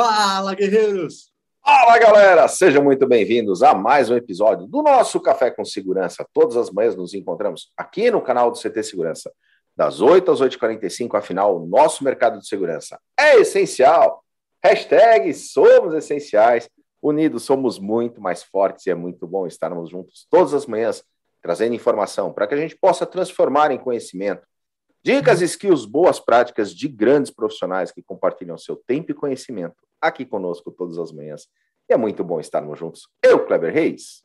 Fala, guerreiros! Fala, galera! Sejam muito bem-vindos a mais um episódio do nosso Café com Segurança. Todas as manhãs nos encontramos aqui no canal do CT Segurança, das 8 às 8h45, afinal, o nosso mercado de segurança é essencial. Hashtag somos essenciais. Unidos somos muito mais fortes e é muito bom estarmos juntos todas as manhãs, trazendo informação para que a gente possa transformar em conhecimento. Dicas, skills, boas práticas de grandes profissionais que compartilham seu tempo e conhecimento aqui conosco todas as manhãs. E é muito bom estarmos juntos. Eu, Kleber Reis,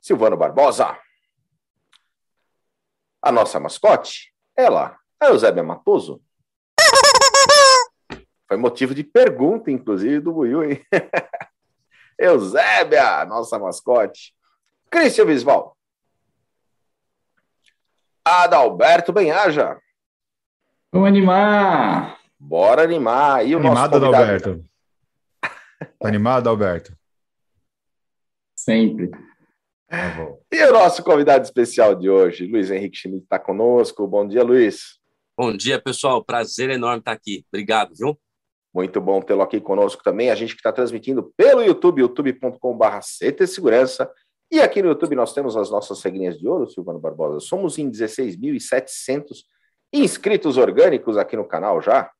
Silvano Barbosa, a nossa mascote, ela, a Eusébia Matoso. Foi motivo de pergunta, inclusive, do Buiu, hein? Eusébia, nossa mascote. Cristian Visval. Adalberto Benhaja. Vamos animar! Bora animar. E o Animado, nosso convidado... Adalberto. Tá animado, Alberto? Sempre. Tá e o nosso convidado especial de hoje, Luiz Henrique Schmidt, está conosco. Bom dia, Luiz. Bom dia, pessoal. Prazer enorme estar aqui. Obrigado, viu? Muito bom tê-lo aqui conosco também. A gente que está transmitindo pelo YouTube, youtube.com.br CT Segurança. E aqui no YouTube nós temos as nossas regrinhas de ouro, Silvano Barbosa. Somos em 16.700 inscritos orgânicos aqui no canal já.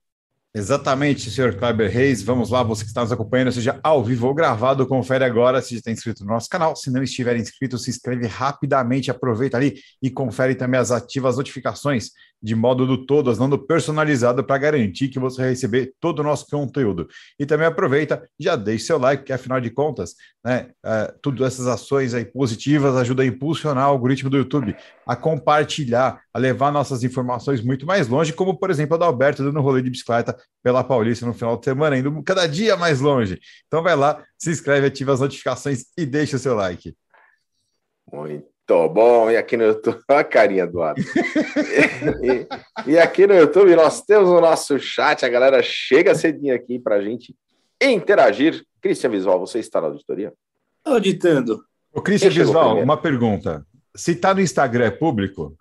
Exatamente, senhor Kleber Reis. Vamos lá, você que está nos acompanhando, seja ao vivo ou gravado, confere agora se está inscrito no nosso canal. Se não estiver inscrito, se inscreve rapidamente, aproveita ali e confere também as ativas notificações de modo do todas, não do personalizado, para garantir que você vai receber todo o nosso conteúdo. E também aproveita, já deixe seu like, que afinal de contas, né, é, tudo essas ações aí positivas ajudam a impulsionar o algoritmo do YouTube, a compartilhar, a levar nossas informações muito mais longe, como por exemplo a da Alberto dando rolê de bicicleta pela Paulista no final de semana, indo cada dia mais longe. Então vai lá, se inscreve, ativa as notificações e deixa o seu like. Muito Tô bom, e aqui no YouTube, olha a carinha do lado. e, e, aqui no YouTube nós temos o nosso chat, a galera chega cedinho aqui para a gente interagir. Cristian Visual, você está na auditoria? Auditando. O Cristian Visual, uma pergunta. Se está no Instagram, é público?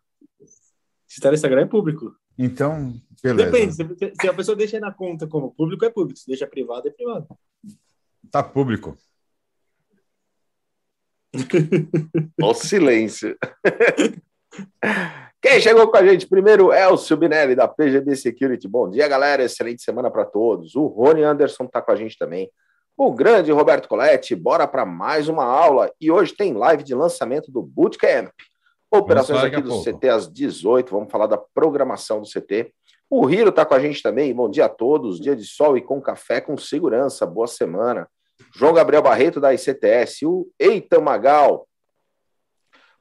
Se está no Instagram, é público. Então, beleza. Depende, se a pessoa deixa na conta como público, é público. Se deixa privado, é privado. Tá público. O silêncio. Quem chegou com a gente primeiro é o Subinelli, da PGB Security. Bom dia, galera. Excelente semana para todos. O Rony Anderson está com a gente também. O grande Roberto Coletti, bora para mais uma aula. E hoje tem live de lançamento do Bootcamp. Operações aqui do pouco. CT às 18. Vamos falar da programação do CT. O Hiro está com a gente também. Bom dia a todos. Dia de sol e com café com segurança. Boa semana. João Gabriel Barreto, da ICTS, o Eitan Magal.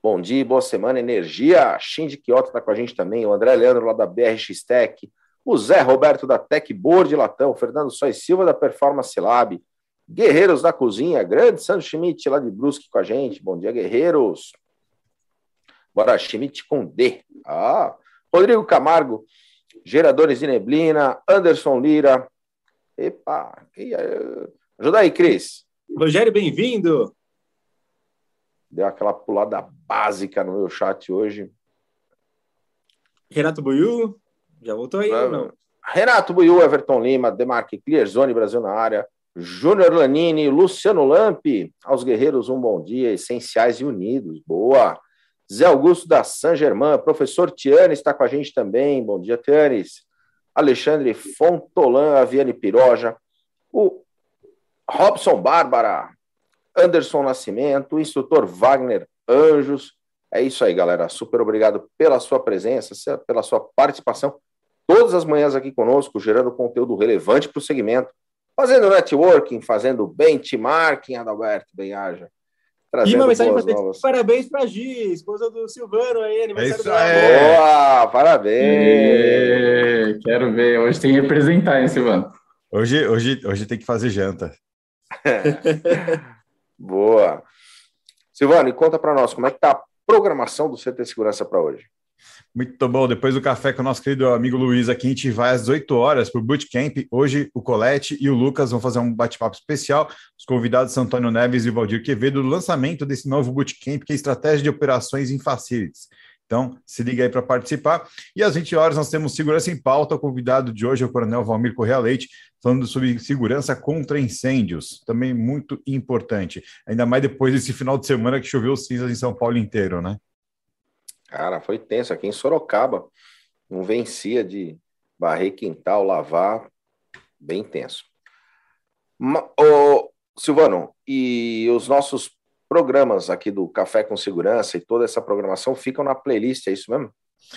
Bom dia, boa semana, energia. Shinji Kyoto está com a gente também, o André Leandro, lá da BRX Tech, o Zé Roberto, da Tech Board Latão, Fernando Sois Silva, da Performance Lab, Guerreiros da Cozinha, grande Sandro Schmidt, lá de Brusque com a gente. Bom dia, guerreiros. Bora, Schmidt com D. Ah, Rodrigo Camargo, Geradores de Neblina, Anderson Lira. Epa, que é... Ajuda aí, Cris. Rogério, bem-vindo. Deu aquela pulada básica no meu chat hoje. Renato Buiu, já voltou aí não? Renato Buiu, Everton Lima, Demarque Clear Zone Brasil na área, Júnior Lanini, Luciano Lampi, aos guerreiros um bom dia, essenciais e unidos, boa. Zé Augusto da San Germain, professor Tiane está com a gente também, bom dia, Tianes. Alexandre Fontolan, Aviane Piroja, o Robson Bárbara, Anderson Nascimento, instrutor Wagner Anjos. É isso aí, galera. Super obrigado pela sua presença, pela sua participação. Todas as manhãs aqui conosco, gerando conteúdo relevante para o segmento, fazendo networking, fazendo benchmarking, Adalberto Benhaja. E uma mensagem para parabéns para a Gi, esposa do Silvano aí, aniversário é dela. Boa, parabéns! E... Quero ver, hoje tem que representar, hein, Silvano? Hoje, hoje, hoje tem que fazer janta. Boa. Silvano, conta para nós como é que está a programação do CT Segurança para hoje. Muito bom. Depois do café com o nosso querido amigo Luiz aqui, a gente vai às 18 horas para o Bootcamp. Hoje o Colete e o Lucas vão fazer um bate-papo especial. Os convidados são Antônio Neves e Valdir Quevedo, do lançamento desse novo Bootcamp, que é Estratégia de Operações em Facilities. Então, se liga aí para participar. E às 20 horas nós temos Segurança em Pauta. O convidado de hoje é o Coronel Valmir Correa Leite, falando sobre segurança contra incêndios. Também muito importante. Ainda mais depois desse final de semana que choveu cinzas em São Paulo inteiro, né? Cara, foi tenso. Aqui em Sorocaba, não vencia de barrer quintal, lavar. Bem tenso. Ô, Silvano, e os nossos programas aqui do Café com Segurança e toda essa programação ficam na playlist, é isso mesmo?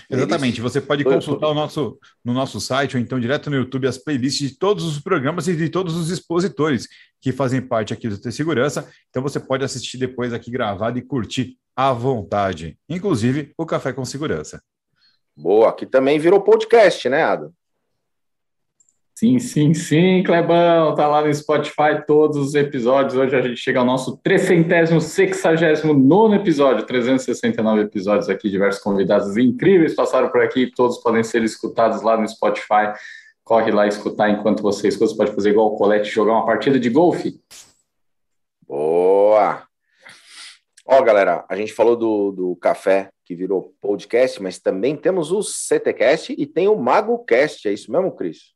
Exatamente, você pode consultar o nosso, no nosso site ou então direto no YouTube as playlists de todos os programas e de todos os expositores que fazem parte aqui do T Segurança. Então você pode assistir depois aqui gravado e curtir à vontade, inclusive o Café com Segurança. Boa, aqui também virou podcast, né, Adam? Sim, sim, sim, Clebão, tá lá no Spotify todos os episódios. Hoje a gente chega ao nosso 369 episódio, 369 episódios aqui, diversos convidados incríveis passaram por aqui, todos podem ser escutados lá no Spotify. Corre lá escutar enquanto você escuta, você pode fazer igual o Colette, jogar uma partida de golfe. Boa! Ó, galera, a gente falou do, do café que virou podcast, mas também temos o CTcast e tem o MagoCast, é isso mesmo, Cris?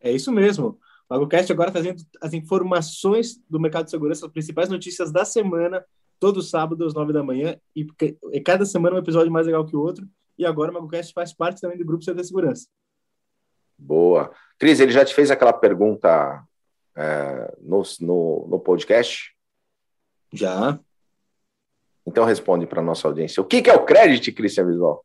É isso mesmo. O AgroCast agora trazendo as informações do mercado de segurança, as principais notícias da semana, todo sábado às nove da manhã, e, e cada semana um episódio mais legal que o outro. E agora o AgroCast faz parte também do grupo de Segurança. Boa. Cris, ele já te fez aquela pergunta é, no, no, no podcast? Já. Então responde para nossa audiência. O que, que é o crédito, Cristian Visual?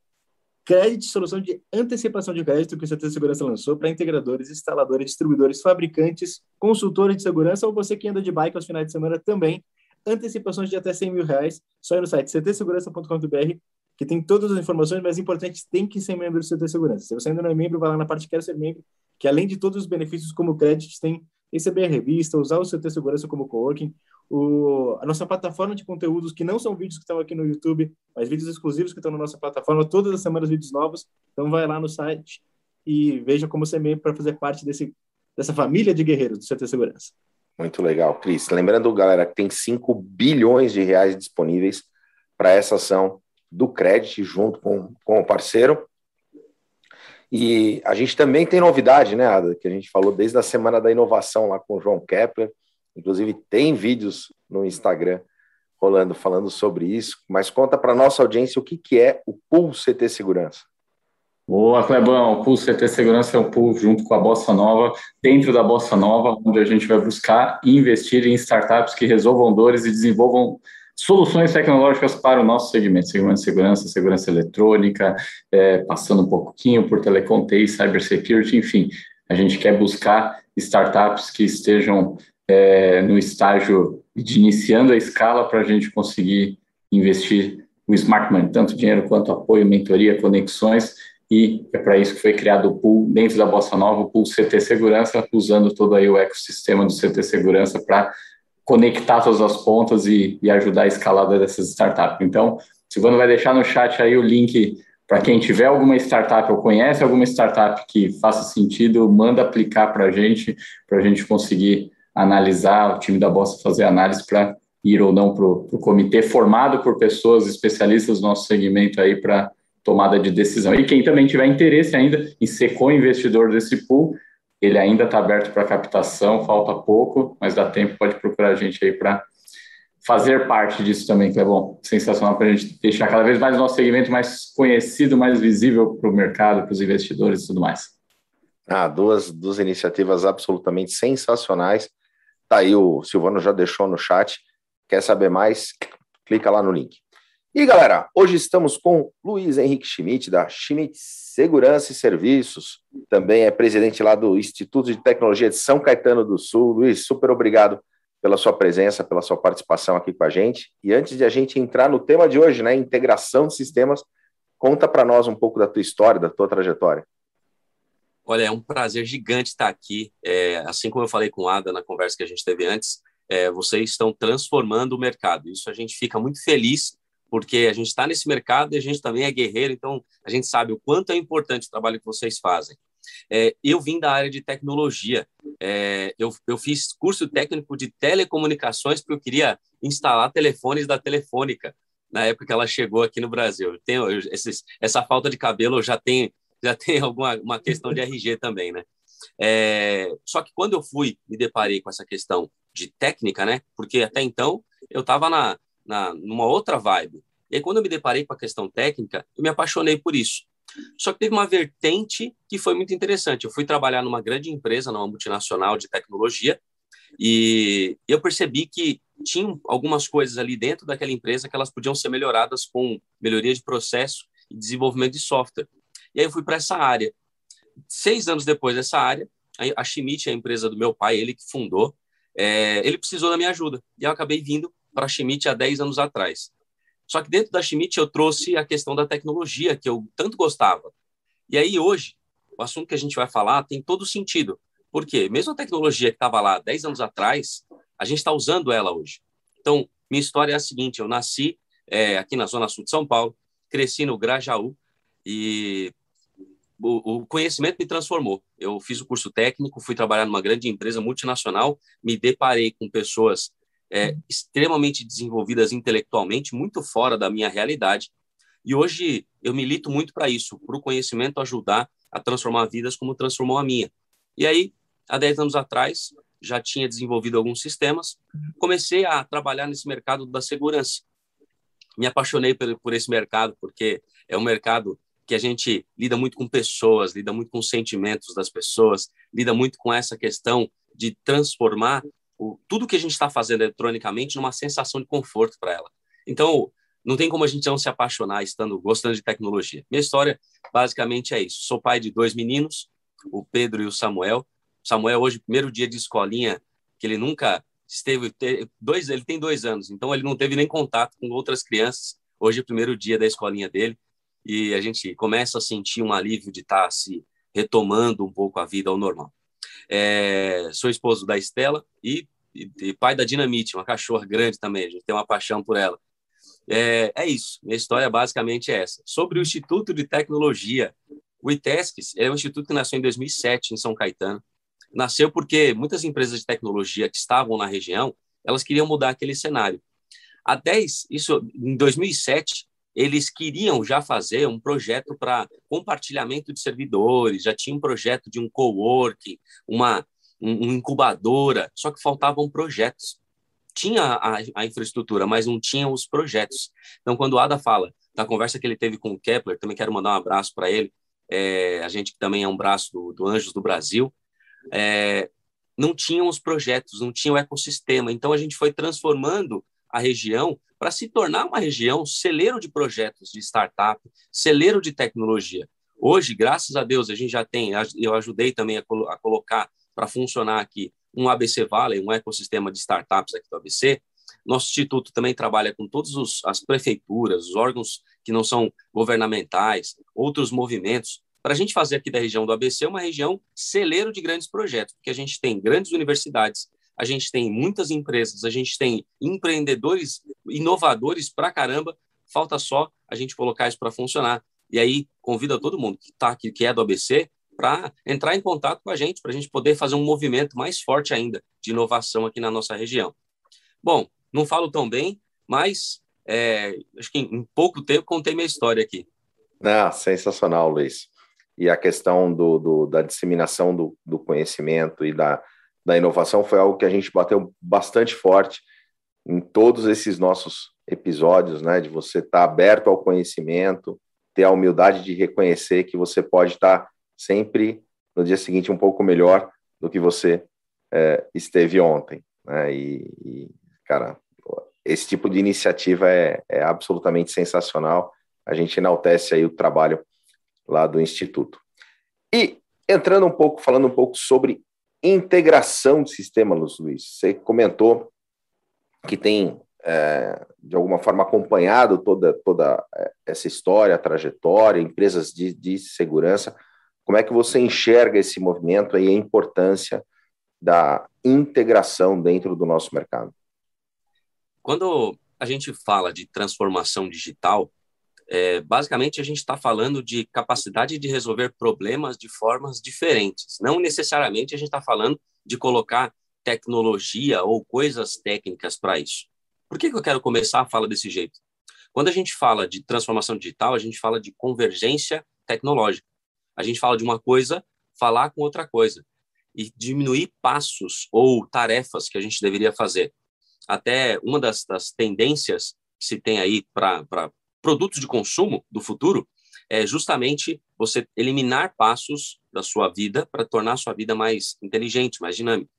Crédito, solução de antecipação de crédito que o CT Segurança lançou para integradores, instaladores, distribuidores, fabricantes, consultores de segurança ou você que anda de bike aos finais de semana também. Antecipações de até 100 mil reais, só ir no site ctsegurança.com.br, que tem todas as informações, mas importante, tem que ser membro do CT Segurança. Se você ainda não é membro, vai lá na parte Quero Ser Membro, que além de todos os benefícios como crédito, tem receber a revista, usar o CT Segurança como coworking, o, a nossa plataforma de conteúdos, que não são vídeos que estão aqui no YouTube, mas vídeos exclusivos que estão na nossa plataforma, todas as semanas vídeos novos. Então vai lá no site e veja como ser membro para fazer parte desse, dessa família de guerreiros do CT Segurança. Muito legal, Cris. Lembrando, galera, que tem 5 bilhões de reais disponíveis para essa ação do crédito junto com, com o parceiro. E a gente também tem novidade, né, Ada, que a gente falou desde a semana da inovação lá com o João Kepler. Inclusive, tem vídeos no Instagram rolando falando sobre isso. Mas conta para nossa audiência o que, que é o Pool CT Segurança. Boa, Clebão. O Pool CT Segurança é um pool junto com a Bossa Nova, dentro da Bossa Nova, onde a gente vai buscar investir em startups que resolvam dores e desenvolvam soluções tecnológicas para o nosso segmento, segmento de segurança, segurança eletrônica, é, passando um pouquinho por telecom, TI, cybersecurity, enfim. A gente quer buscar startups que estejam é, no estágio de iniciando a escala para a gente conseguir investir o Smart Money, tanto dinheiro quanto apoio, mentoria, conexões, e é para isso que foi criado o pool dentro da Bossa Nova, o pool CT Segurança, usando todo aí o ecossistema do CT Segurança para conectar todas as pontas e, e, ajudar a escalada dessas startups. Então, Silvano vai deixar no chat aí o link para quem tiver alguma startup ou conhece alguma startup que faça sentido, manda aplicar para a gente, para a gente conseguir analisar, o time da Bossa fazer análise para ir ou não para o comitê formado por pessoas especialistas do nosso segmento aí para tomada de decisão. E quem também tiver interesse ainda em ser co-investidor desse pool, ele ainda está aberto para captação, falta pouco, mas dá tempo, pode procurar a gente aí para fazer parte disso também, que é bom, sensacional para a gente deixar cada vez mais o nosso segmento mais conhecido, mais visível para o mercado, para os investidores e tudo mais. Ah, duas, duas iniciativas absolutamente sensacionais. Tá aí, o Silvano já deixou no chat. Quer saber mais? Clica lá no link. E galera, hoje estamos com Luiz Henrique Schmidt, da Schmidt Segurança e Serviços, também é presidente lá do Instituto de Tecnologia de São Caetano do Sul. Luiz, super obrigado pela sua presença, pela sua participação aqui com a gente. E antes de a gente entrar no tema de hoje, né, integração de sistemas, conta para nós um pouco da tua história, da tua trajetória. Olha, é um prazer gigante estar aqui. É, assim como eu falei com a Ada na conversa que a gente teve antes, é, vocês estão transformando o mercado. Isso a gente fica muito feliz, porque a gente está nesse mercado e a gente também é guerreiro, então a gente sabe o quanto é importante o trabalho que vocês fazem. É, eu vim da área de tecnologia. É, eu, eu fiz curso técnico de telecomunicações porque eu queria instalar telefones da Telefônica na época que ela chegou aqui no Brasil. Eu tenho eu, esses, essa falta de cabelo já tem já tem alguma uma questão de RG também, né? É, só que quando eu fui me deparei com essa questão de técnica, né? Porque até então eu estava na, na numa outra vibe. E aí, quando eu me deparei com a questão técnica, eu me apaixonei por isso. Só que teve uma vertente que foi muito interessante. Eu fui trabalhar numa grande empresa, numa multinacional de tecnologia, e eu percebi que tinham algumas coisas ali dentro daquela empresa que elas podiam ser melhoradas com melhoria de processo e desenvolvimento de software. E aí eu fui para essa área. Seis anos depois dessa área, a Schmidt, a empresa do meu pai, ele que fundou, é, ele precisou da minha ajuda. E eu acabei vindo para a Schmidt há 10 anos atrás. Só que dentro da Schmidt eu trouxe a questão da tecnologia, que eu tanto gostava. E aí hoje, o assunto que a gente vai falar tem todo sentido. Por quê? Mesmo a tecnologia que estava lá 10 anos atrás, a gente está usando ela hoje. Então, minha história é a seguinte: eu nasci é, aqui na Zona Sul de São Paulo, cresci no Grajaú e o, conhecimento me transformou. Eu fiz o curso técnico, fui trabalhar numa grande empresa multinacional, me deparei com pessoas é, extremamente desenvolvidas intelectualmente, muito fora da minha realidade. E hoje eu milito muito para isso, para o conhecimento ajudar a transformar vidas como transformou a minha. E aí, há 10 anos atrás, já tinha desenvolvido alguns sistemas, comecei a trabalhar nesse mercado da segurança. Me apaixonei por, por esse mercado, porque é um mercado que a gente lida muito com pessoas, lida muito com sentimentos das pessoas, lida muito com essa questão de transformar o, tudo que a gente está fazendo eletronicamente numa sensação de conforto para ela. Então, não tem como a gente não se apaixonar estando gostando de tecnologia. Minha história basicamente é isso. Sou pai de dois meninos, o Pedro e o Samuel. Samuel hoje primeiro dia de escolinha que ele nunca esteve dois ele tem dois anos então ele não teve nem contato com outras crianças hoje é o primeiro dia da escolinha dele e a gente começa a sentir um alívio de estar tá se retomando um pouco a vida ao normal. É, sou esposo da Estela e, e, e, pai da Dinamite, uma cachorra grande também, a gente tem uma paixão por ela. É, é isso, minha história basicamente é essa. Sobre o Instituto de Tecnologia, o ITESCS é um instituto que nasceu em 2007 em São Caetano. Nasceu porque muitas empresas de tecnologia que estavam na região, elas queriam mudar aquele cenário. Há 10, isso em 2007, eles queriam já fazer um projeto para compartilhamento de servidores, já tinha um projeto de um coworking, uma um, incubadora, só que faltavam projetos. Tinha a, a, infraestrutura, mas não tinha os projetos. Então, quando o Ada fala da conversa que ele teve com o Kepler, também quero mandar um abraço para ele, é, a gente que também é um braço do, do Anjos do Brasil, é, não tinham os projetos, não tinha o ecossistema. Então, a gente foi transformando a região para se tornar uma região celeiro de projetos de startup, celeiro de tecnologia. Hoje, graças a Deus, a gente já tem, eu ajudei também a, a colocar para funcionar aqui um ABC Valley, um ecossistema de startups aqui do ABC. Nosso instituto também trabalha com todas as prefeituras, os órgãos que não são governamentais, outros movimentos, para a gente fazer aqui da região do ABC uma região celeiro de grandes projetos, porque a gente tem grandes universidades, a gente tem muitas empresas, a gente tem empreendedores inovadores pra caramba, falta só a gente colocar isso para funcionar. E aí convida todo mundo que está aqui, que é do ABC, para entrar em contato com a gente, para a gente poder fazer um movimento mais forte ainda de inovação aqui na nossa região. Bom, não falo tão bem, mas é, acho que em pouco tempo contei minha história aqui. Ah, sensacional, Luiz. E a questão do, do da disseminação do, do conhecimento e da, da inovação foi algo que a gente bateu bastante forte em todos esses nossos episódios, né? De você estar tá aberto ao conhecimento, ter a humildade de reconhecer que você pode estar tá sempre no dia seguinte um pouco melhor do que você é, esteve ontem, né? E, e, cara, esse tipo de iniciativa é, é absolutamente sensacional. A gente enaltece aí o trabalho lá do Instituto. E entrando um pouco, falando um pouco sobre integração de sistema, Luiz. Você comentou que tem, é, de alguma forma, acompanhado toda, toda é, essa história, trajetória, empresas de, de segurança. Como é que você enxerga esse movimento e a importância da integração dentro do nosso mercado? Quando a gente fala de transformação digital, é, basicamente, a gente está falando de capacidade de resolver problemas de formas diferentes. Não necessariamente a gente está falando de colocar tecnologia ou coisas técnicas para isso. Por que, que eu quero começar a fala desse jeito? Quando a gente fala de transformação digital, a gente fala de convergência tecnológica. A gente fala de uma coisa falar com outra coisa e diminuir passos ou tarefas que a gente deveria fazer. Até uma das, das tendências que se tem aí para produtos de consumo do futuro é justamente você eliminar passos da sua vida para tornar a sua vida mais inteligente, mais dinâmica.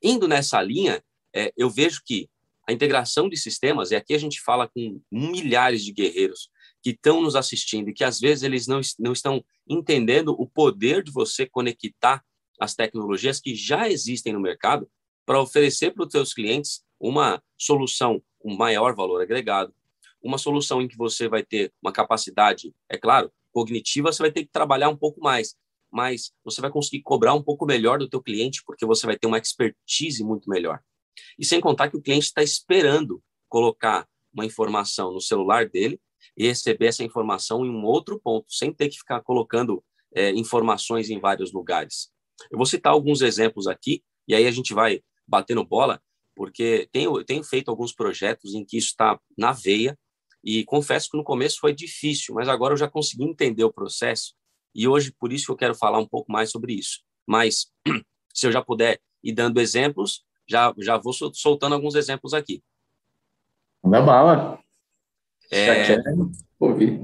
Indo nessa linha, é, eu vejo que a integração de sistemas, e aqui a gente fala com milhares de guerreiros que estão nos assistindo e que às vezes eles não, não estão entendendo o poder de você conectar as tecnologias que já existem no mercado para oferecer para os seus clientes uma solução com maior valor agregado, uma solução em que você vai ter uma capacidade, é claro, cognitiva, você vai ter que trabalhar um pouco mais, mas você vai conseguir cobrar um pouco melhor do teu cliente porque você vai ter uma expertise muito melhor. E sem contar que o cliente está esperando colocar uma informação no celular dele e receber essa informação em um outro ponto, sem ter que ficar colocando é, informações em vários lugares. Eu vou citar alguns exemplos aqui, e aí a gente vai batendo bola, porque tenho, tenho feito alguns projetos em que isso está na veia, e confesso que no começo foi difícil, mas agora eu já consegui entender o processo, e hoje por isso eu quero falar um pouco mais sobre isso. Mas, se eu já puder ir dando exemplos, já, já vou soltando alguns exemplos aqui. Manda bala. É, ouvir.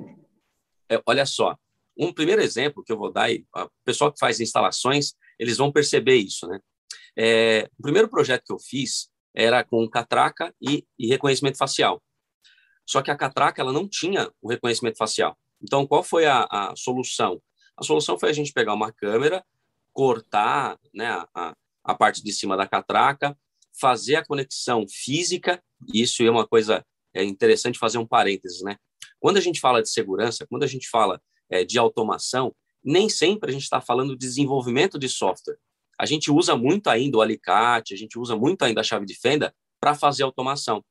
É, olha só, um primeiro exemplo que eu vou dar, o pessoal que faz instalações, eles vão perceber isso, né? É, o primeiro projeto que eu fiz era com catraca e, e, reconhecimento facial. Só que a catraca ela não tinha o reconhecimento facial. Então, qual foi a, a solução? A solução foi a gente pegar uma câmera, cortar né, a, a parte de cima da catraca, fazer a conexão física, isso é uma coisa é interessante fazer um parênteses, né? Quando a gente fala de segurança, quando a gente fala é, de automação, nem sempre a gente está falando de desenvolvimento de software. A gente usa muito ainda o alicate, a gente usa muito ainda a chave de fenda para fazer automação.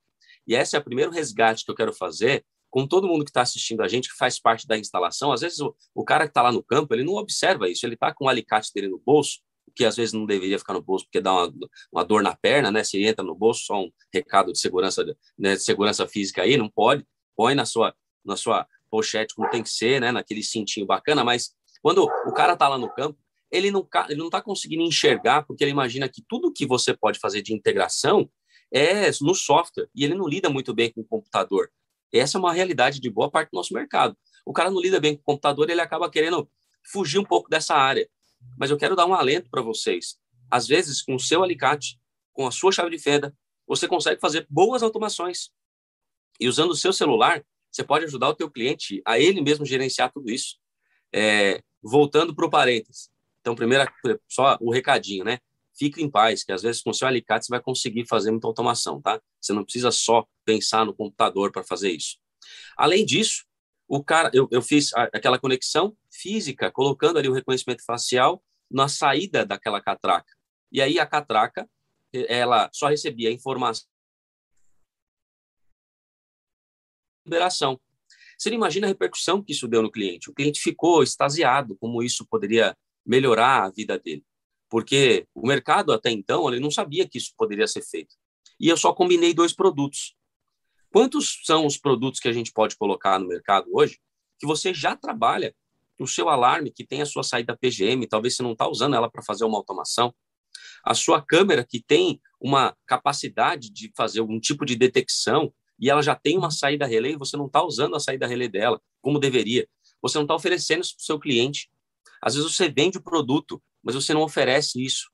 E esse é o primeiro resgate que eu quero fazer com todo mundo que está assistindo a gente, que faz parte da instalação. Às vezes o, o cara que está lá no campo, ele não observa isso, ele está com o alicate dele no bolso, que às vezes não deveria ficar no bolso porque dá uma, uma dor na perna, né? Se entra no bolso, só um recado de segurança, né, de segurança física aí, não pode. Põe na sua, na sua pochete como tem que ser, né? Naquele cintinho bacana, mas quando o cara tá lá no campo, ele não, ele não tá conseguindo enxergar porque ele imagina que tudo que você pode fazer de integração é no software e ele não lida muito bem com o computador. Essa é uma realidade de boa parte do nosso mercado. O cara não lida bem com o computador, ele acaba querendo fugir um pouco dessa área. Mas eu quero dar um alento para vocês. Às vezes, com o seu alicate, com a sua chave de fenda, você consegue fazer boas automações. E usando o seu celular, você pode ajudar o teu cliente a ele mesmo gerenciar tudo isso. É, voltando para o parênteses. Então, primeiro, só o recadinho, né? Fique em paz, que às vezes com o seu alicate você vai conseguir fazer muita automação, tá? Você não precisa só pensar no computador para fazer isso. Além disso, o cara, eu, eu fiz aquela conexão física, colocando ali o reconhecimento facial na saída daquela catraca. E aí a catraca, ela só recebia informação liberação. Você imagina a repercussão que isso deu no cliente. O cliente ficou extasiado como isso poderia melhorar a vida dele. Porque o mercado até então ele não sabia que isso poderia ser feito. E eu só combinei dois produtos. Quantos são os produtos que a gente pode colocar no mercado hoje que você já trabalha o seu alarme que tem a sua saída PGM, talvez você não está usando ela para fazer uma automação, a sua câmera que tem uma capacidade de fazer algum tipo de detecção e ela já tem uma saída relé você não está usando a saída relé dela como deveria. Você não está oferecendo isso para o seu cliente. Às vezes você vende o produto, mas você não oferece isso.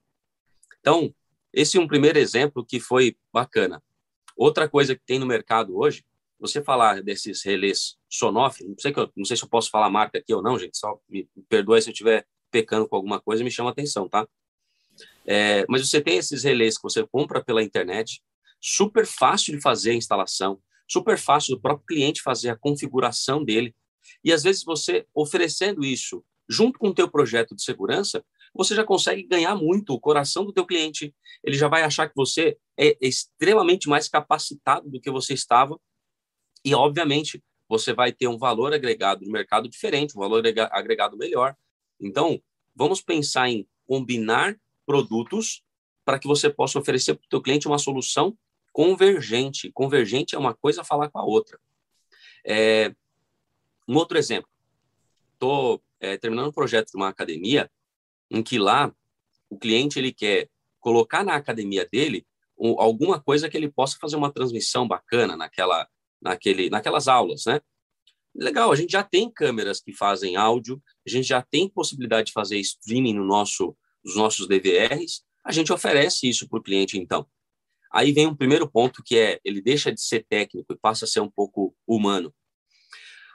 Então, esse é um primeiro exemplo que foi bacana. Outra coisa que tem no mercado hoje, você falar desses relés Sonoff, não sei, que eu, não sei se eu posso falar marca aqui ou não, gente, só me, perdoe se eu estiver pecando com alguma coisa, me chama atenção, tá? É, mas você tem esses relés que você compra pela internet, super fácil de fazer a instalação, super fácil do próprio cliente fazer a configuração dele. E às vezes você oferecendo isso junto com o teu projeto de segurança, você já consegue ganhar muito o coração do teu cliente. Ele já vai achar que você é extremamente mais capacitado do que você estava. E, obviamente, você vai ter um valor agregado no mercado diferente, um valor agregado melhor. Então, vamos pensar em combinar produtos para que você possa oferecer para o teu cliente uma solução convergente. Convergente é uma coisa falar com a outra. É, um outro exemplo. Estou é, terminando um projeto de uma academia em que lá o cliente ele quer colocar na academia dele um, alguma coisa que ele possa fazer uma transmissão bacana naquela, naquele, naquelas aulas, né? Legal, a gente já tem câmeras que fazem áudio, a gente já tem possibilidade de fazer streaming no nosso, nos nossos DVRs, a gente oferece isso para o cliente, então. Aí vem um primeiro ponto que é ele deixa de ser técnico e passa a ser um pouco humano.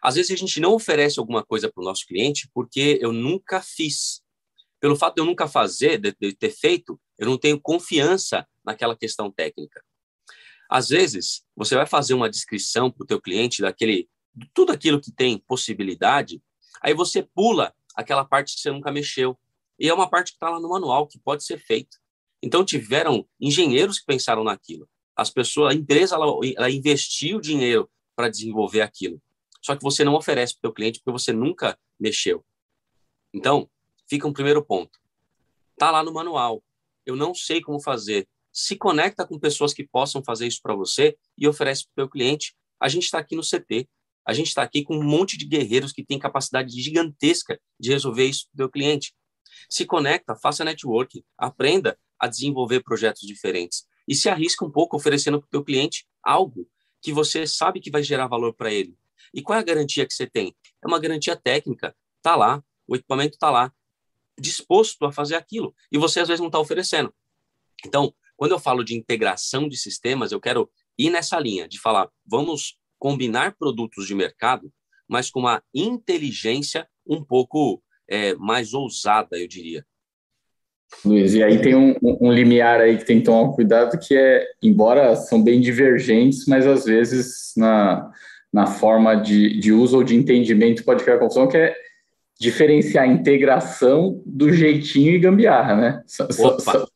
Às vezes a gente não oferece alguma coisa para o nosso cliente porque eu nunca fiz. Pelo fato de eu nunca fazer, de, de ter feito, eu não tenho confiança naquela questão técnica. Às vezes, você vai fazer uma descrição para o teu cliente daquele tudo aquilo que tem possibilidade, aí você pula aquela parte que você nunca mexeu. E é uma parte que está lá no manual, que pode ser feita. Então, tiveram engenheiros que pensaram naquilo. As pessoas, a empresa, ela, ela investiu dinheiro para desenvolver aquilo. Só que você não oferece para o seu cliente porque você nunca mexeu. Então, fica um primeiro ponto. Está lá no manual. Eu não sei como fazer. Se conecta com pessoas que possam fazer isso para você e oferece para o seu cliente. A gente está aqui no CT. A gente está aqui com um monte de guerreiros que têm capacidade gigantesca de resolver isso para o seu cliente. Se conecta, faça networking, aprenda a desenvolver projetos diferentes e se arrisca um pouco oferecendo para o teu cliente algo que você sabe que vai gerar valor para ele. E qual é a garantia que você tem? É uma garantia técnica. Está lá, o equipamento está lá, disposto a fazer aquilo. E você, às vezes, não está oferecendo. Então, quando eu falo de integração de sistemas, eu quero ir nessa linha de falar, vamos combinar produtos de mercado, mas com uma inteligência um pouco é, mais ousada, eu diria. Luiz, e aí tem um, um, limiar aí que tem que tomar cuidado, que é, embora são bem divergentes, mas às vezes na, na forma de, de uso ou de entendimento pode criar confusão, que é diferenciar a integração do jeitinho e gambiarra, né? São, são,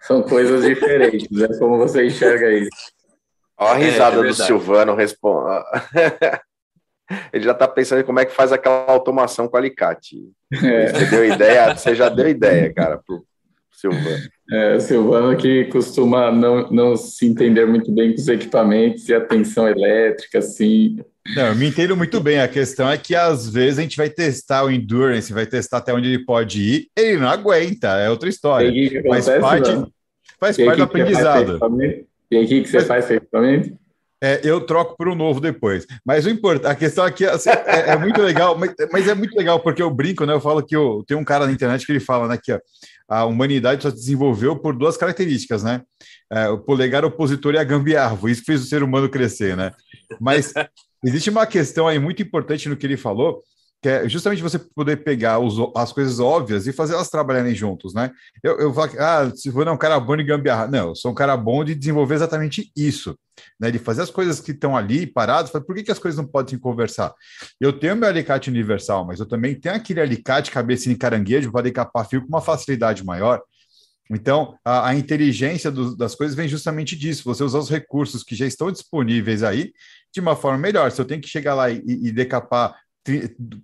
são coisas diferentes, é né? como você enxerga isso. Olha a é, risada é, é do Silvano responde. Ele já está pensando em como é que faz aquela automação com alicate. É. Você deu ideia, você já deu ideia, cara, pro Silvano. É, o Silvano que costuma não, não se entender muito bem com os equipamentos e a tensão elétrica, assim. Não, eu me entendo muito bem. A questão é que às vezes a gente vai testar o endurance, vai testar até onde ele pode ir, ele não aguenta, é outra história. Faz parte, faz parte do aprendizado. E o que, que você Mas, faz equipamento? É, eu troco por um novo depois. Mas o importante, a questão aqui assim, é, é, muito legal, mas, mas, é muito legal porque eu brinco, né? Eu falo que eu, tem um cara na internet que ele fala, né, que ó, a humanidade só se desenvolveu por duas características, né? É, o polegar opositor e a gambiarra, foi isso que fez o ser humano crescer, né? Mas existe uma questão aí muito importante no que ele falou, que é justamente você poder pegar os, as coisas óbvias e fazer elas trabalharem juntos, né? Eu, eu falo, ah, se for não, um cara bom de gambiarra. Não, eu sou um cara bom de desenvolver exatamente isso, né? De fazer as coisas que estão ali paradas, por que, que as coisas não podem conversar? Eu tenho meu alicate universal, mas eu também tenho aquele alicate cabecinha em caranguejo para decapar fio com uma facilidade maior. Então, a, a inteligência do, das coisas vem justamente disso, você usar os recursos que já estão disponíveis aí de uma forma melhor. Se eu tenho que chegar lá e, e decapar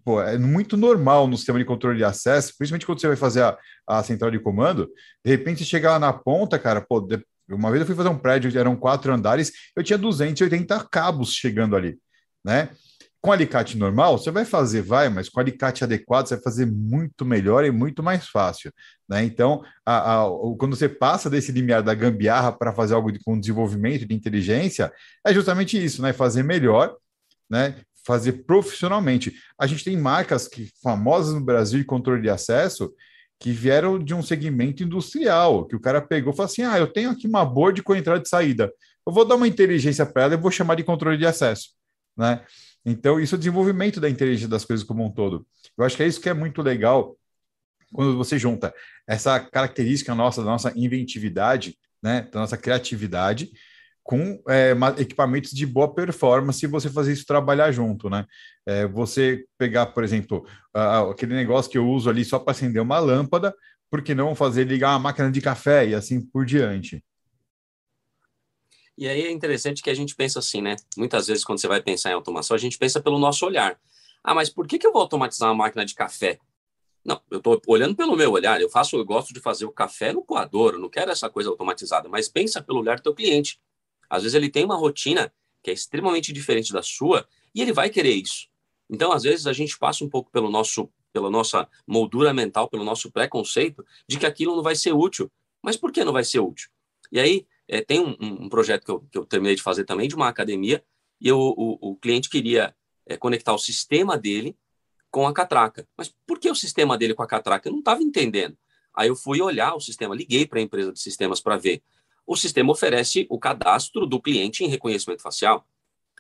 Pô, é muito normal no sistema de controle de acesso, principalmente quando você vai fazer a, a central de comando, de repente você chega lá na ponta, cara, pô, de, uma vez eu fui fazer um prédio, eram quatro andares, eu tinha 280 cabos chegando ali, né? Com alicate normal, você vai fazer, vai, mas com alicate adequado, você vai fazer muito melhor e muito mais fácil, né? Então, a, a, quando você passa desse limiar da gambiarra para fazer algo de, com desenvolvimento de inteligência, é justamente isso, né? Fazer melhor, né? fazer profissionalmente. A gente tem marcas que famosas no Brasil de controle de acesso que vieram de um segmento industrial, que o cara pegou e falou assim: ah, eu tenho aqui uma board com entrada e saída. Eu vou dar uma inteligência para ela e vou chamar de controle de acesso, né? Então, isso é o desenvolvimento da inteligência das coisas como um todo. Eu acho que é isso que é muito legal quando você junta essa característica nossa, da nossa inventividade, né, da nossa criatividade, com é, equipamentos de boa performance e você fazer isso trabalhar junto, né? É, você pegar, por exemplo, aquele negócio que eu uso ali só para acender uma lâmpada, por que não fazer ligar uma máquina de café e assim por diante? E aí é interessante que a gente pensa assim, né? Muitas vezes, quando você vai pensar em automação, a gente pensa pelo nosso olhar. Ah, mas por que, que eu vou automatizar uma máquina de café? Não, eu estou olhando pelo meu olhar. Eu faço, eu gosto de fazer o café no coador, eu não quero essa coisa automatizada, mas pensa pelo olhar do teu cliente. Às vezes ele tem uma rotina que é extremamente diferente da sua E ele vai querer isso. Então, às vezes, a gente passa um pouco pelo nosso, pela nossa moldura mental, pelo nosso preconceito de que aquilo não vai ser útil. Mas por que não vai ser útil? E aí, é, tem um, um projeto que eu, que eu, terminei de fazer também, de uma academia, e eu, o, o cliente queria é, conectar o sistema dele com a catraca. Mas por que o sistema dele com a catraca? Eu não estava entendendo. Aí eu fui olhar o sistema, liguei para a empresa de sistemas para ver. O sistema oferece o cadastro do cliente em reconhecimento facial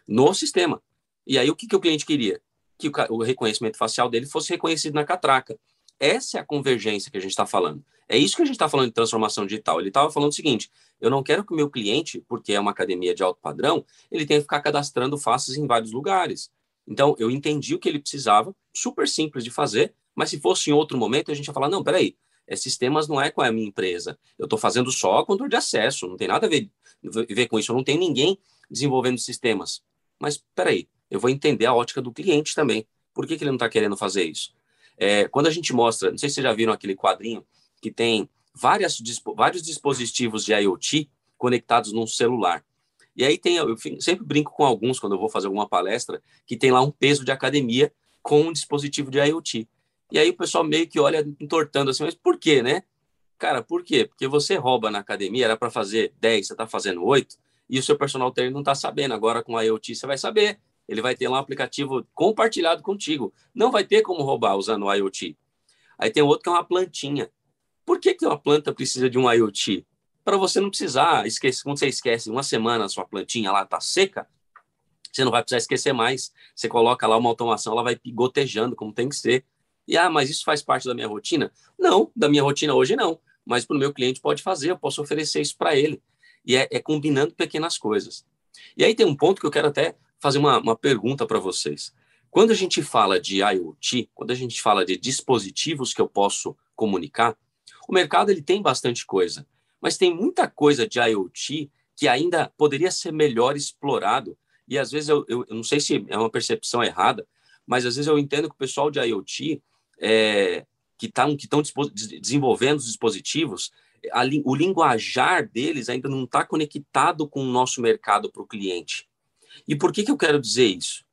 no sistema. E aí o que, que o cliente queria? Que o, o reconhecimento facial dele fosse reconhecido na catraca. Essa é a convergência que a gente está falando. É isso que a gente está falando de transformação digital. Ele estava falando o seguinte: eu não quero que o meu cliente, porque é uma academia de alto padrão, ele tenha que ficar cadastrando faces em vários lugares. Então, eu entendi o que ele precisava, super simples de fazer, mas se fosse em outro momento, a gente ia falar: não, peraí, é, sistemas não é com a minha empresa. Eu estou fazendo só controle de acesso, não tem nada a ver, ver com isso. Eu não tenho ninguém desenvolvendo sistemas. Mas, peraí, eu vou entender a ótica do cliente também. Por que, que ele não está querendo fazer isso? É, quando a gente mostra, não sei se vocês já viram aquele quadrinho que tem várias, vários dispositivos de IoT conectados num celular. E aí tem, eu sempre brinco com alguns quando eu vou fazer alguma palestra, que tem lá um peso de academia com um dispositivo de IoT. E aí o pessoal meio que olha entortando assim, mas por quê, né? Cara, por quê? Porque você rouba na academia, era para fazer 10, você está fazendo 8, e o seu personal trainer não está sabendo. Agora com a IoT você vai saber. Ele vai ter lá um aplicativo compartilhado contigo. Não vai ter como roubar usando o IoT. Aí tem outro que é uma plantinha. Por que, que uma planta precisa de um IoT? Para você não precisar esquecer, quando você esquece uma semana a sua plantinha lá está seca, você não vai precisar esquecer mais. Você coloca lá uma automação, ela vai gotejando como tem que ser. E ah, mas isso faz parte da minha rotina? Não, da minha rotina hoje não. Mas para o meu cliente pode fazer, eu posso oferecer isso para ele. E é, é, combinando pequenas coisas. E aí tem um ponto que eu quero até fazer uma, uma pergunta para vocês. Quando a gente fala de IoT, quando a gente fala de dispositivos que eu posso comunicar, o mercado ele tem bastante coisa, mas tem muita coisa de IoT que ainda poderia ser melhor explorado. E às vezes eu, eu, eu não sei se é uma percepção errada, mas às vezes eu entendo que o pessoal de IoT é, que estão que desenvolvendo os dispositivos, a, o linguajar deles ainda não está conectado com o nosso mercado para o cliente. E por que, que eu quero dizer isso?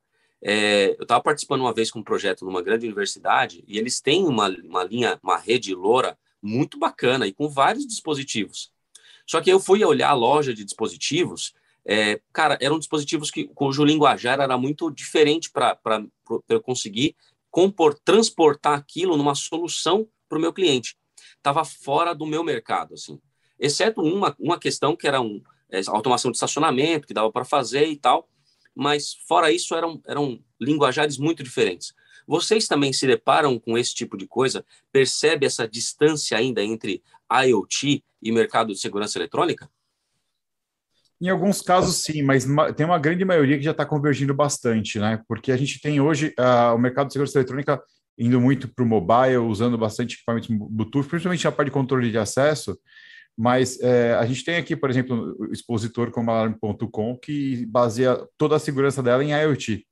É, eu estava participando uma vez com um projeto numa grande universidade e eles têm uma, uma linha, uma rede LoRa muito bacana e com vários dispositivos. Só que eu fui olhar a loja de dispositivos, é, cara, eram dispositivos que, cujo linguajar era muito diferente para eu conseguir compor, transportar aquilo numa solução para o meu cliente. Estava fora do meu mercado, assim. Exceto uma, uma questão que era um, é, automação de estacionamento, que dava para fazer e tal, mas fora isso eram, eram linguajares muito diferentes. Vocês também se deparam com esse tipo de coisa? Percebe essa distância ainda entre IoT e mercado de segurança eletrônica? Em alguns casos, sim, mas tem uma grande maioria que já está convergindo bastante, né? Porque a gente tem hoje uh, o mercado de segurança eletrônica indo muito para o mobile, usando bastante equipamentos Bluetooth, principalmente na parte de controle de acesso. Mas é, a gente tem aqui, por exemplo, o expositor como Alarm.com, que baseia toda a segurança dela em IoT.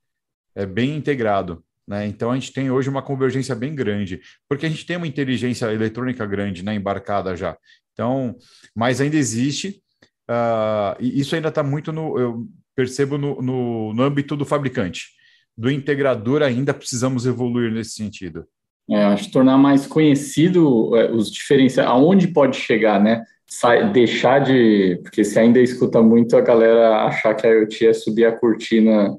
É bem integrado. Né? Então a gente tem hoje uma convergência bem grande, porque a gente tem uma inteligência eletrônica grande né, embarcada já. Então, mas ainda existe, uh, e isso ainda está muito no, eu percebo no, no, no, âmbito do fabricante. Do integrador ainda precisamos evoluir nesse sentido. É, acho que tornar mais conhecido é, os diferenciais, aonde pode chegar, né? Sai, deixar de. Porque se ainda escuta muito a galera achar que a IoT é subir a cortina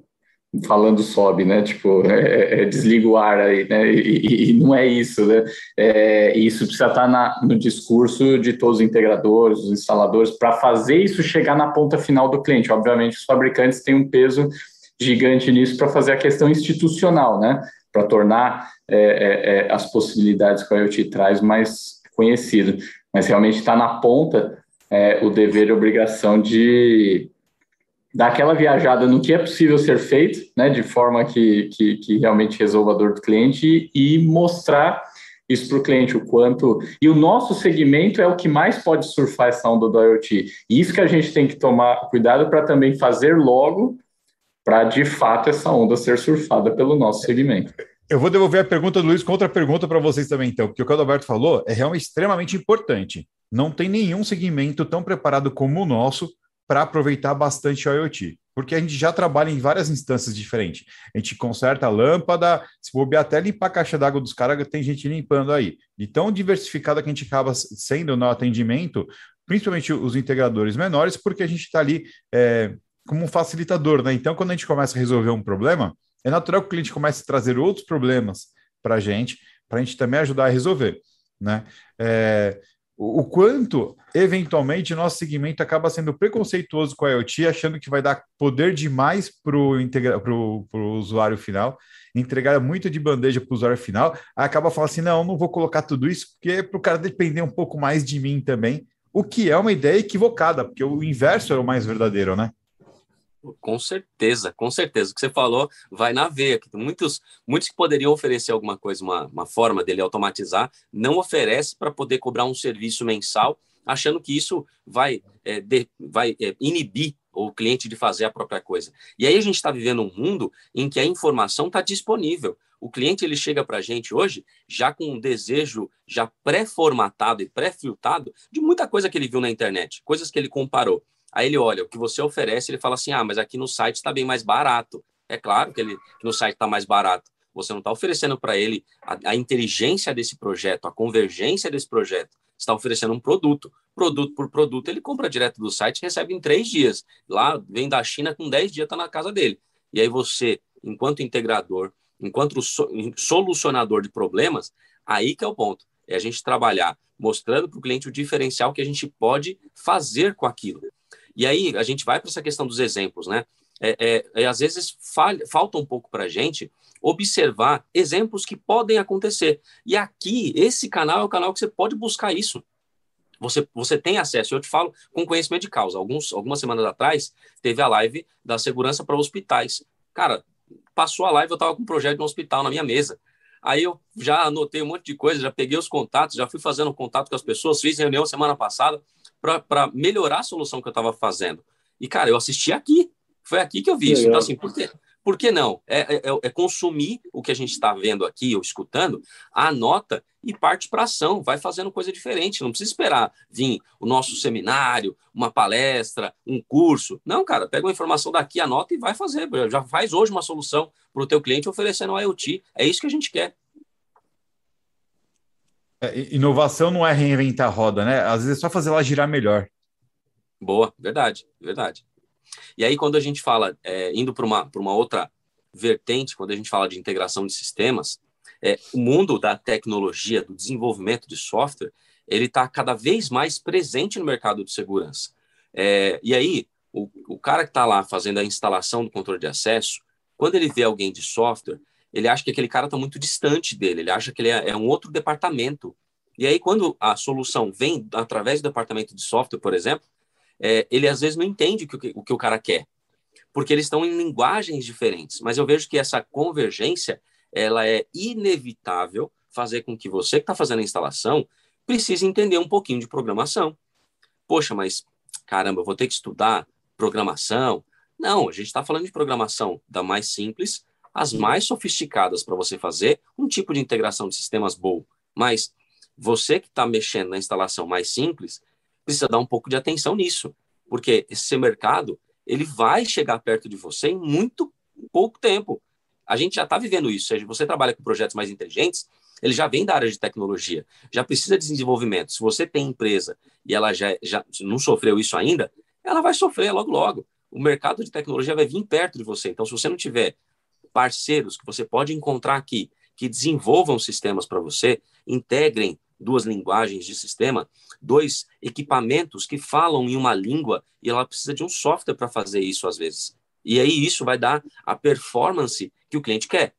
falando sobe, né? Tipo, é, é, é, desliga o ar aí, né? E, e não é isso, né? É, isso precisa estar na, no discurso de todos os integradores, os instaladores, para fazer isso chegar na ponta final do cliente. Obviamente, os fabricantes têm um peso gigante nisso para fazer a questão institucional, né? Para tornar é, é, é, as possibilidades que a IoT traz mais conhecido. Mas realmente está na ponta o dever e obrigação de dar aquela viajada no que é possível ser feito, né, de forma que, que, que realmente resolva a dor do cliente e mostrar isso para o cliente, o quanto. E o nosso segmento é o que mais pode surfar essa onda do IoT. E isso que a gente tem que tomar cuidado para também fazer logo, para de fato essa onda ser surfada pelo nosso segmento. Eu vou devolver a pergunta do Luiz com outra pergunta para vocês também, então, porque o que o Adalberto falou é realmente extremamente importante. Não tem nenhum segmento tão preparado como o nosso para aproveitar bastante o IoT. porque a gente já trabalha em várias instâncias diferentes. A gente conserta a lâmpada, se bobear até limpar a caixa d'água dos caras, tem gente limpando aí. E tão diversificada que a gente acaba sendo no atendimento, principalmente os integradores menores, porque a gente está ali é, como um facilitador, né? Então, quando a gente começa a resolver um problema, é natural que o cliente comece a trazer outros problemas para a gente, para a gente também ajudar a resolver, né? É, o, quanto, eventualmente, nosso segmento acaba sendo preconceituoso com a IoT, achando que vai dar poder demais para o usuário final, entregar muito de bandeja para o usuário final, aí acaba falando assim: não, não vou colocar tudo isso, porque é para o cara depender um pouco mais de mim também, o que é uma ideia equivocada, porque o inverso é o mais verdadeiro, né? Com certeza, com certeza. O que você falou vai na veia. Muitos, muitos que poderiam oferecer alguma coisa, uma, uma forma dele automatizar, não oferece para poder cobrar um serviço mensal, achando que isso vai, é, de, vai é, inibir o cliente de fazer a própria coisa. E aí a gente está vivendo um mundo em que a informação está disponível. O cliente ele chega para a gente hoje já com um desejo já pré-formatado e pré-filtrado de muita coisa que ele viu na internet, coisas que ele comparou. Aí ele olha o que você oferece, ele fala assim: ah, mas aqui no site está bem mais barato. É claro que, ele, que no site está mais barato. Você não está oferecendo para ele a, a, inteligência desse projeto, a convergência desse projeto. está oferecendo um produto. Produto por produto, ele compra direto do site e recebe em três dias. Lá vem da China com dez dias, está na casa dele. E aí você, enquanto integrador, enquanto solucionador de problemas, aí que é o ponto. É a gente trabalhar mostrando para o cliente o diferencial que a gente pode fazer com aquilo. E aí a gente vai para essa questão dos exemplos, né? É, é, é às vezes falha, falta um pouco para a gente observar exemplos que podem acontecer. E aqui, esse canal é o canal que você pode buscar isso. Você, você tem acesso, eu te falo com conhecimento de causa. Alguns, algumas semanas atrás, teve a live da segurança para hospitais. Cara, passou a live, eu estava com um projeto de um hospital na minha mesa. Aí eu já anotei um monte de coisa, já peguei os contatos, já fui fazendo contato com as pessoas, fiz reunião semana passada para melhorar a solução que eu estava fazendo. E, cara, eu assisti aqui. Foi aqui que eu vi isso. Então, assim, por que, por que não? É, é, é consumir o que a gente está vendo aqui ou escutando, anota e parte para ação, vai fazendo coisa diferente. Não precisa esperar vir o nosso seminário, uma palestra, um curso. Não, cara, pega uma informação daqui, anota e vai fazer. Já faz hoje uma solução para o teu cliente oferecendo um IoT. É isso que a gente quer. É, inovação não é reinventar a roda, né? Às vezes é só fazer ela girar melhor. Boa, verdade, verdade. E aí, quando a gente fala, é, indo para uma, uma outra vertente, quando a gente fala de integração de sistemas, é, o mundo da tecnologia, do desenvolvimento de software, ele está cada vez mais presente no mercado de segurança. É, e aí, o, o cara que está lá fazendo a instalação do controle de acesso, quando ele vê alguém de software, ele acha que aquele cara está muito distante dele, ele acha que ele é, é, um outro departamento. E aí, quando a solução vem através do departamento de software, por exemplo, é, ele às vezes não entende o que, o que o cara quer, porque eles estão em linguagens diferentes. Mas eu vejo que essa convergência ela é inevitável fazer com que você que está fazendo a instalação precise entender um pouquinho de programação. Poxa, mas caramba, eu vou ter que estudar programação? Não, a gente está falando de programação da mais simples as mais sofisticadas para você fazer um tipo de integração de sistemas boa. Mas você que está mexendo na instalação mais simples, precisa dar um pouco de atenção nisso, porque esse mercado ele vai chegar perto de você em muito pouco tempo. A gente já está vivendo isso. Se você trabalha com projetos mais inteligentes, ele já vem da área de tecnologia, já precisa de desenvolvimento. Se você tem empresa e ela já, já não sofreu isso ainda, ela vai sofrer logo logo. O mercado de tecnologia vai vir perto de você. Então, se você não tiver parceiros que você pode encontrar aqui que desenvolvam sistemas para você, integrem duas linguagens de sistema, dois equipamentos que falam em uma língua e ela precisa de um software para fazer isso às vezes. E aí isso vai dar a performance que o cliente quer.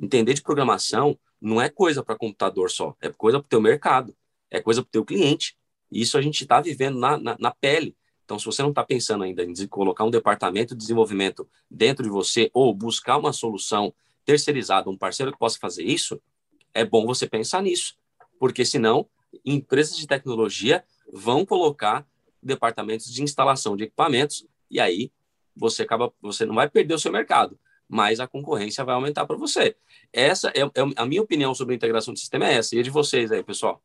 Entender de programação não é coisa para computador só, é coisa para o teu mercado, é coisa para o teu cliente. E isso a gente está vivendo na, na, na pele. Então, se você não está pensando ainda em colocar um departamento de desenvolvimento dentro de você ou buscar uma solução terceirizada, um parceiro que possa fazer isso, é bom você pensar nisso, porque senão empresas de tecnologia vão colocar departamentos de instalação de equipamentos e aí você acaba, você não vai perder o seu mercado, mas a concorrência vai aumentar para você. Essa é, é, a minha opinião sobre a integração de sistema é essa. E a de vocês aí, pessoal?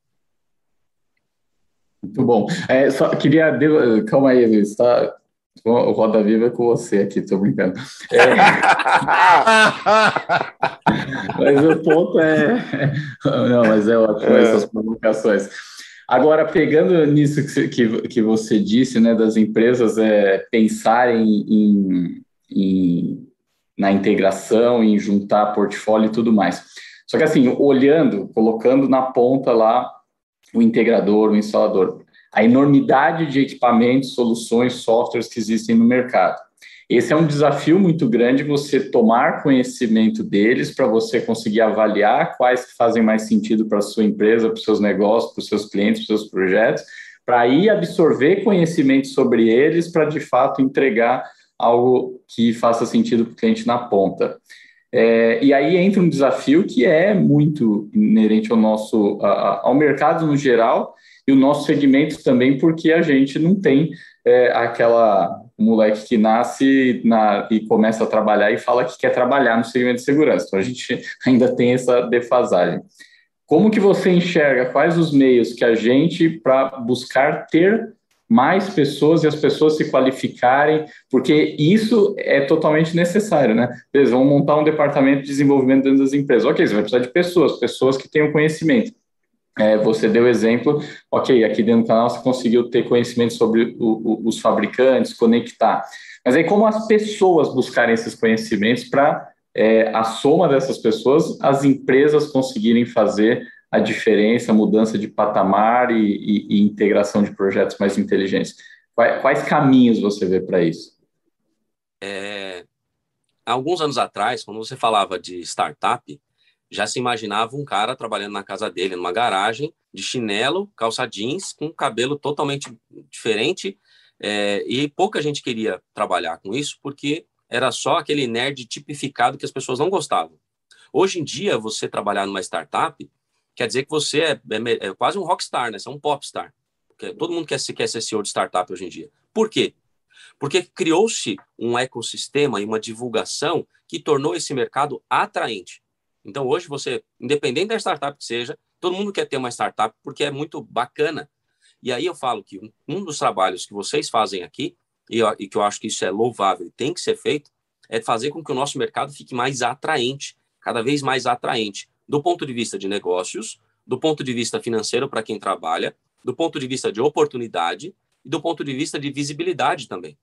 Muito bom. É, só queria. Calma aí, Luiz. Tá, O Roda Viva é com você aqui, tô brincando. É... mas o ponto é. Não, mas é ótimo é. essas provocações. Agora, pegando nisso que, que, que você disse, né, das empresas é, pensarem em, em, na integração, em juntar portfólio e tudo mais. Só que assim, olhando, colocando na ponta lá o integrador, o instalador, a enormidade de equipamentos, soluções, softwares que existem no mercado. Esse é um desafio muito grande você tomar conhecimento deles para você conseguir avaliar quais que fazem mais sentido para a sua empresa, para os seus negócios, para os seus clientes, para os seus projetos, para aí absorver conhecimento sobre eles para de fato entregar algo que faça sentido para o cliente na ponta. É, e aí entra um desafio que é muito inerente ao nosso a, ao mercado no geral e o nosso segmento também, porque a gente não tem é, aquela moleque que nasce na, e começa a trabalhar e fala que quer trabalhar no segmento de segurança. Então a gente ainda tem essa defasagem. Como que você enxerga quais os meios que a gente para buscar ter mais pessoas e as pessoas se qualificarem, porque isso é totalmente necessário, né? Eles vão montar um departamento de desenvolvimento dentro das empresas. Ok, você vai precisar de pessoas, pessoas que tenham conhecimento. É, você deu exemplo, ok, aqui dentro do canal você conseguiu ter conhecimento sobre o, o, os fabricantes, conectar. Mas aí, como as pessoas buscarem esses conhecimentos para é, a soma dessas pessoas, as empresas conseguirem fazer a diferença, a mudança de patamar e, e, e integração de projetos mais inteligentes? Quais, quais caminhos você vê para isso? É, alguns anos atrás, quando você falava de startup, já se imaginava um cara trabalhando na casa dele, numa garagem, de chinelo, calça jeans, com cabelo totalmente diferente, é, e pouca gente queria trabalhar com isso, porque era só aquele nerd tipificado que as pessoas não gostavam. Hoje em dia, você trabalhar numa startup quer dizer que você é, é, é quase um rockstar, né? Você é um popstar. Porque todo mundo quer, quer ser CEO de startup hoje em dia. Por quê? Porque criou-se um ecossistema e uma divulgação que tornou esse mercado atraente. Então, hoje, você, independente da startup que seja, todo mundo quer ter uma startup porque é muito bacana. E aí eu falo que um dos trabalhos que vocês fazem aqui, e, e que eu acho que isso é louvável e tem que ser feito, é fazer com que o nosso mercado fique mais atraente, cada vez mais atraente, do ponto de vista de negócios, do ponto de vista financeiro para quem trabalha, do ponto de vista de oportunidade e do ponto de vista de visibilidade também.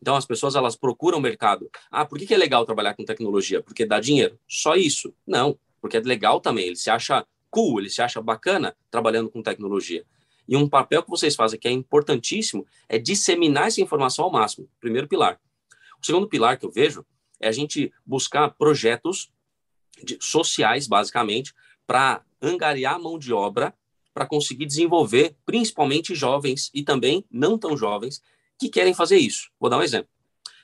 Então, as pessoas elas procuram o mercado. Ah, por que, é legal trabalhar com tecnologia? Porque dá dinheiro. Só isso? Não, porque é legal também. Ele se acha cool, ele se acha bacana trabalhando com tecnologia. E um papel que vocês fazem que é importantíssimo é disseminar essa informação ao máximo. Primeiro pilar. O segundo pilar que eu vejo é a gente buscar projetos de, sociais, basicamente, para angariar mão de obra para conseguir desenvolver, principalmente jovens e também não tão jovens, que querem fazer isso. Vou dar um exemplo.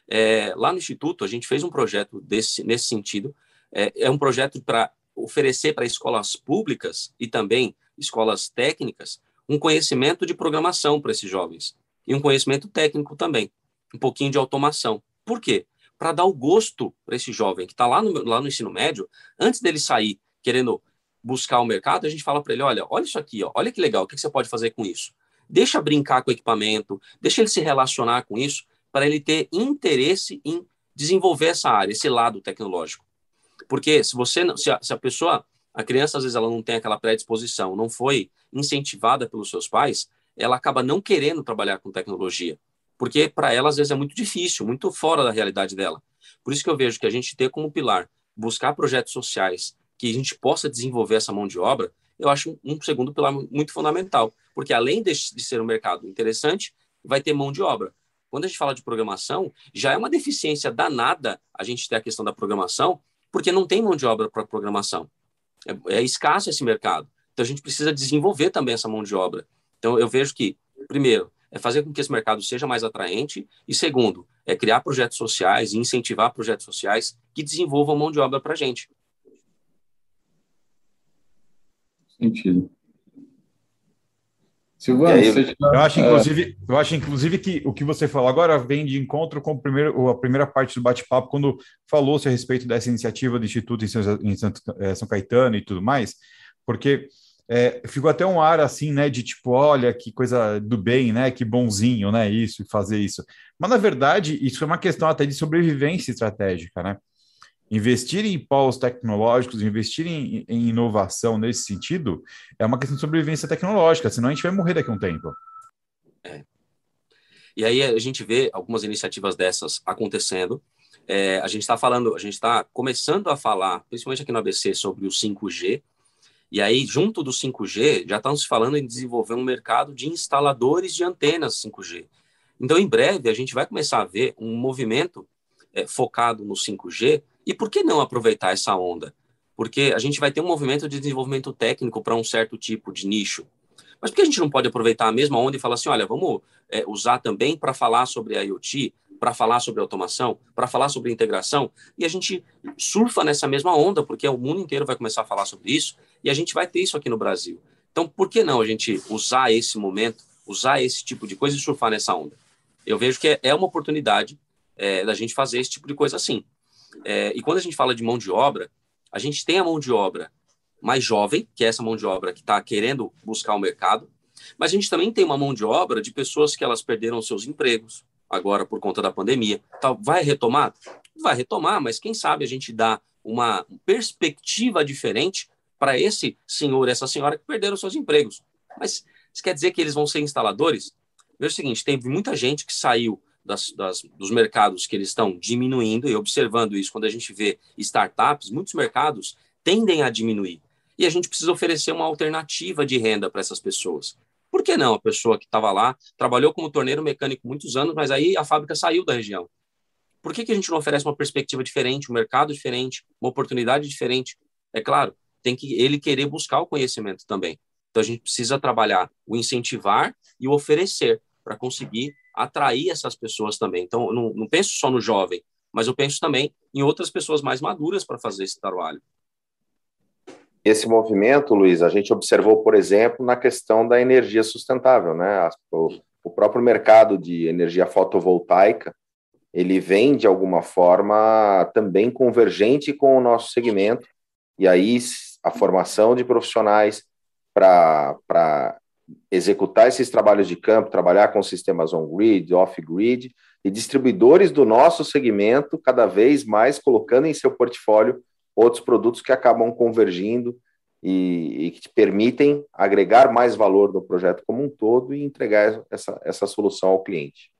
É, lá no Instituto, a gente fez um projeto desse, nesse sentido. É, é um projeto para oferecer para escolas públicas e também escolas técnicas um conhecimento de programação para esses jovens e um conhecimento técnico também, um pouquinho de automação. Por quê? Para dar o gosto para esse jovem que está lá no, lá no ensino médio, antes dele sair querendo buscar o mercado, a gente fala para ele: olha, olha isso aqui, ó, olha que legal, o que você pode fazer com isso? Deixa brincar com o equipamento, deixa ele se relacionar com isso, para ele ter interesse em desenvolver essa área, esse lado tecnológico. Porque se você, se a, se a pessoa, a criança às vezes ela não tem aquela predisposição, não foi incentivada pelos seus pais, ela acaba não querendo trabalhar com tecnologia, porque para ela às vezes é muito difícil, muito fora da realidade dela. Por isso que eu vejo que a gente ter como pilar buscar projetos sociais que a gente possa desenvolver essa mão de obra, eu acho um segundo pilar muito fundamental, porque além de, ser um mercado interessante, vai ter mão de obra. Quando a gente fala de programação, já é uma deficiência danada a gente ter a questão da programação, porque não tem mão de obra para programação. É, é escasso esse mercado. Então a gente precisa desenvolver também essa mão de obra. Então eu vejo que, primeiro, é fazer com que esse mercado seja mais atraente e segundo, é criar projetos sociais e incentivar projetos sociais que desenvolvam mão de obra para a gente. Sentido. Silvano, aí, você eu acho é. inclusive, eu acho inclusive que o que você falou agora vem de encontro com o primeiro, a primeira parte do bate-papo quando falou-se a respeito dessa iniciativa do Instituto em São, em São Caetano e tudo mais, porque é, ficou até um ar assim, né, de tipo, olha que coisa do bem, né, que bonzinho, né, isso, fazer isso. Mas na verdade, isso é uma questão até de sobrevivência estratégica, né? Investir em polos tecnológicos, investir em, em inovação nesse sentido, é uma questão de sobrevivência tecnológica, senão a gente vai morrer daqui a um tempo. É. E aí a gente vê algumas iniciativas dessas acontecendo. É, a gente está falando, a gente está começando a falar, principalmente aqui no ABC, sobre o 5G, e aí, junto do 5G, já estamos falando em desenvolver um mercado de instaladores de antenas 5G. Então, em breve, a gente vai começar a ver um movimento é, focado no 5G. E por que não aproveitar essa onda? Porque a gente vai ter um movimento de desenvolvimento técnico para um certo tipo de nicho. Mas por que a gente não pode aproveitar a mesma onda e falar assim, olha, vamos é, usar também para falar sobre IoT, para falar sobre automação, para falar sobre integração, e a gente surfa nessa mesma onda, porque o mundo inteiro vai começar a falar sobre isso, e a gente vai ter isso aqui no Brasil. Então, por que não a gente usar esse momento, usar esse tipo de coisa e surfar nessa onda? Eu vejo que é uma oportunidade é, da gente fazer esse tipo de coisa assim. É, e quando a gente fala de mão de obra, a gente tem a mão de obra mais jovem, que é essa mão de obra que está querendo buscar o mercado, mas a gente também tem uma mão de obra de pessoas que elas perderam seus empregos, agora por conta da pandemia. Então, vai retomar? Vai retomar, mas quem sabe a gente dá uma perspectiva diferente para esse senhor, essa senhora que perderam seus empregos. Mas isso quer dizer que eles vão ser instaladores? Veja o seguinte, tem muita gente que saiu das, das, dos mercados que eles estão diminuindo, e observando isso, quando a gente vê startups, muitos mercados tendem a diminuir. E a gente precisa oferecer uma alternativa de renda para essas pessoas. Por que não? A pessoa que estava lá trabalhou como torneiro mecânico muitos anos, mas aí a fábrica saiu da região. Por que, que a gente não oferece uma perspectiva diferente, um mercado diferente, uma oportunidade diferente? É claro, tem que ele querer buscar o conhecimento também. Então a gente precisa trabalhar o incentivar e o oferecer para conseguir atrair essas pessoas também. Então não, não penso só no jovem, mas eu penso também em outras pessoas mais maduras para fazer esse trabalho esse movimento, Luiz, a gente observou, por exemplo, na questão da energia sustentável, né? O, o próprio mercado de energia fotovoltaica, ele vem de alguma forma também convergente com o nosso segmento, e aí a formação de profissionais para executar esses trabalhos de campo, trabalhar com sistemas on-grid, off-grid, e distribuidores do nosso segmento cada vez mais colocando em seu portfólio outros produtos que acabam convergindo e, e, que te permitem agregar mais valor no projeto como um todo e entregar essa, essa solução ao cliente.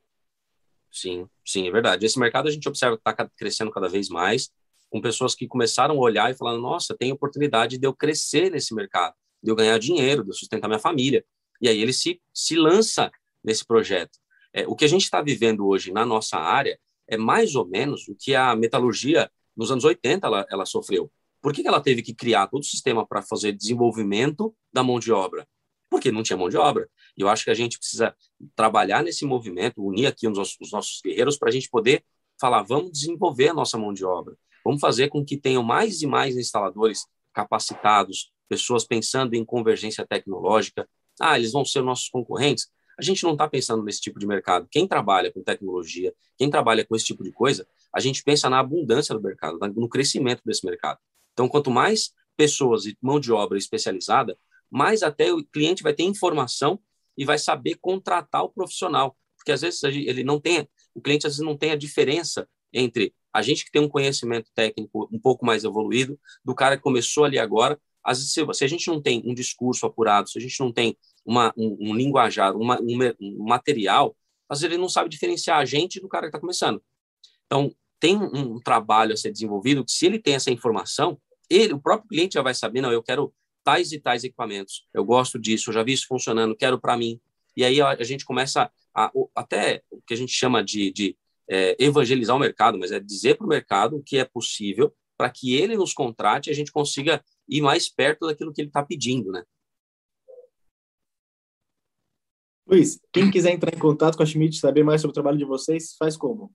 Sim, sim, é verdade. Esse mercado a gente observa que está crescendo cada vez mais, com pessoas que começaram a olhar e falaram: nossa, tem oportunidade de eu crescer nesse mercado, de eu ganhar dinheiro, de eu sustentar minha família. E aí ele se, se lança nesse projeto. É, o que a gente está vivendo hoje na nossa área é mais ou menos o que a metalurgia nos anos 80 ela, ela sofreu. Por que ela teve que criar todo o sistema para fazer desenvolvimento da mão de obra? Porque não tinha mão de obra. E eu acho que a gente precisa trabalhar nesse movimento, unir aqui os nossos, os nossos guerreiros para a gente poder falar, vamos desenvolver a nossa mão de obra. Vamos fazer com que tenham mais e mais instaladores capacitados, pessoas pensando em convergência tecnológica. Ah, eles vão ser nossos concorrentes? A gente não está pensando nesse tipo de mercado. Quem trabalha com tecnologia, quem trabalha com esse tipo de coisa, a gente pensa na abundância do mercado, no crescimento desse mercado. Então, quanto mais pessoas e mão de obra especializada, mais até o cliente vai ter informação e vai saber contratar o profissional, porque às vezes ele não tem, o cliente às vezes não tem a diferença entre a gente que tem um conhecimento técnico um pouco mais evoluído do cara que começou ali agora. Às vezes, se a gente não tem um discurso apurado, se a gente não tem uma, um, um linguajar, uma, um, um material, às vezes ele não sabe diferenciar a gente do cara que está começando. Então, tem um trabalho a ser desenvolvido, que se ele tem essa informação, ele, o próprio cliente já vai saber, não, eu quero tais e tais equipamentos, eu gosto disso, eu já vi isso funcionando, quero para mim. E aí a, gente começa a, até o que a gente chama de, de é, evangelizar o mercado, mas é dizer para o mercado o que é possível para que ele nos contrate e a gente consiga ir mais perto daquilo que ele está pedindo, né? Luiz, quem quiser entrar em contato com a Schmidt, saber mais sobre o trabalho de vocês, faz como?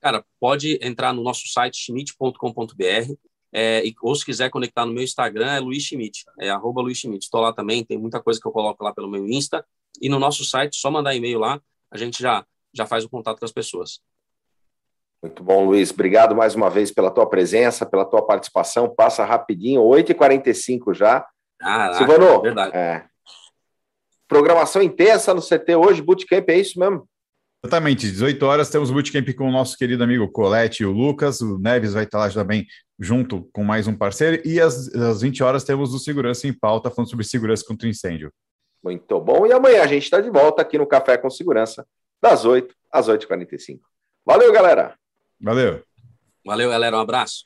Cara, pode entrar no nosso site schmidt.com.br é, ou se quiser conectar no meu Instagram, é Luiz Schmidt, é arroba Luiz Schmidt. Estou lá também, tem muita coisa que eu coloco lá pelo meu Insta. E no nosso site, só mandar e-mail lá, a gente já, já faz o contato com as pessoas. Muito bom, Luiz. Obrigado mais uma vez pela tua presença, pela tua participação. Passa rapidinho, 8h45 já. Ah, Silvano, verdade. É. Programação intensa no CT hoje, bootcamp, é isso mesmo? Exatamente, 18 horas temos bootcamp com o nosso querido amigo Colette e o Lucas, o Neves vai estar lá também junto com mais um parceiro, e às, às 20 horas temos o Segurança em Pauta, falando sobre segurança contra incêndio. Muito bom, e amanhã a gente está de volta aqui no Café com Segurança, das 8 às 8h45. Valeu, galera! Valeu! Valeu, galera, um abraço!